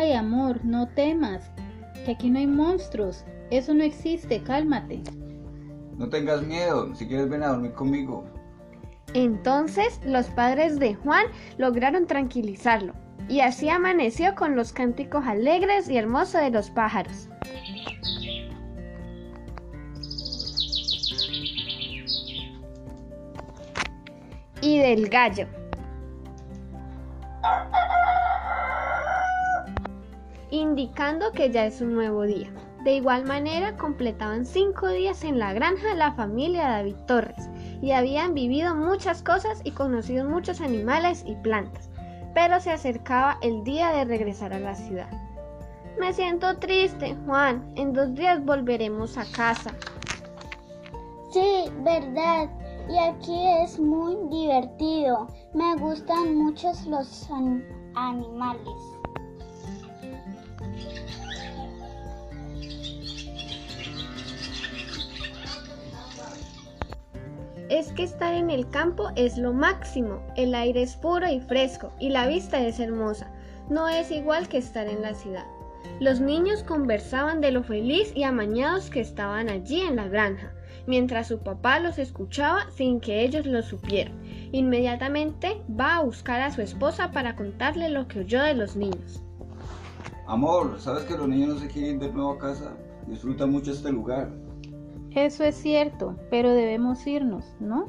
Ay, amor, no temas, que aquí no hay monstruos. Eso no existe, cálmate. No tengas miedo, si quieres ven a dormir conmigo. Entonces los padres de Juan lograron tranquilizarlo, y así amaneció con los cánticos alegres y hermosos de los pájaros. Y del gallo. Indicando que ya es un nuevo día. De igual manera, completaban cinco días en la granja la familia David Torres y habían vivido muchas cosas y conocido muchos animales y plantas, pero se acercaba el día de regresar a la ciudad. Me siento triste, Juan. En dos días volveremos a casa. Sí, verdad. Y aquí es muy divertido. Me gustan mucho los animales. Es que estar en el campo es lo máximo, el aire es puro y fresco y la vista es hermosa, no es igual que estar en la ciudad. Los niños conversaban de lo feliz y amañados que estaban allí en la granja, mientras su papá los escuchaba sin que ellos lo supieran. Inmediatamente va a buscar a su esposa para contarle lo que oyó de los niños. Amor, ¿sabes que los niños no se quieren ir de nuevo a casa? Disfrutan mucho este lugar. Eso es cierto, pero debemos irnos, ¿no?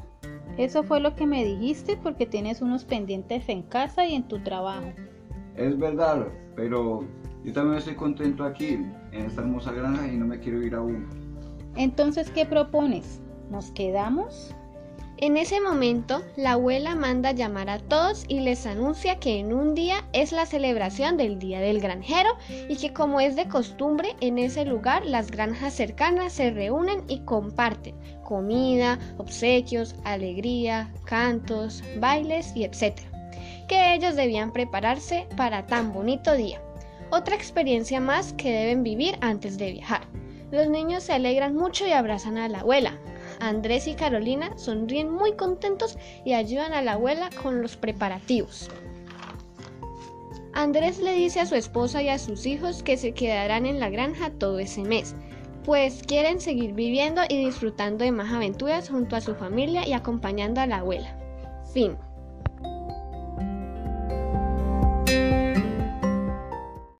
Eso fue lo que me dijiste porque tienes unos pendientes en casa y en tu trabajo. Es verdad, pero yo también estoy contento aquí, en esta hermosa granja y no me quiero ir aún. Entonces, ¿qué propones? ¿Nos quedamos? En ese momento, la abuela manda llamar a todos y les anuncia que en un día es la celebración del Día del Granjero y que como es de costumbre, en ese lugar las granjas cercanas se reúnen y comparten comida, obsequios, alegría, cantos, bailes y etc. Que ellos debían prepararse para tan bonito día. Otra experiencia más que deben vivir antes de viajar. Los niños se alegran mucho y abrazan a la abuela, Andrés y Carolina sonríen muy contentos y ayudan a la abuela con los preparativos. Andrés le dice a su esposa y a sus hijos que se quedarán en la granja todo ese mes, pues quieren seguir viviendo y disfrutando de más aventuras junto a su familia y acompañando a la abuela. Fin.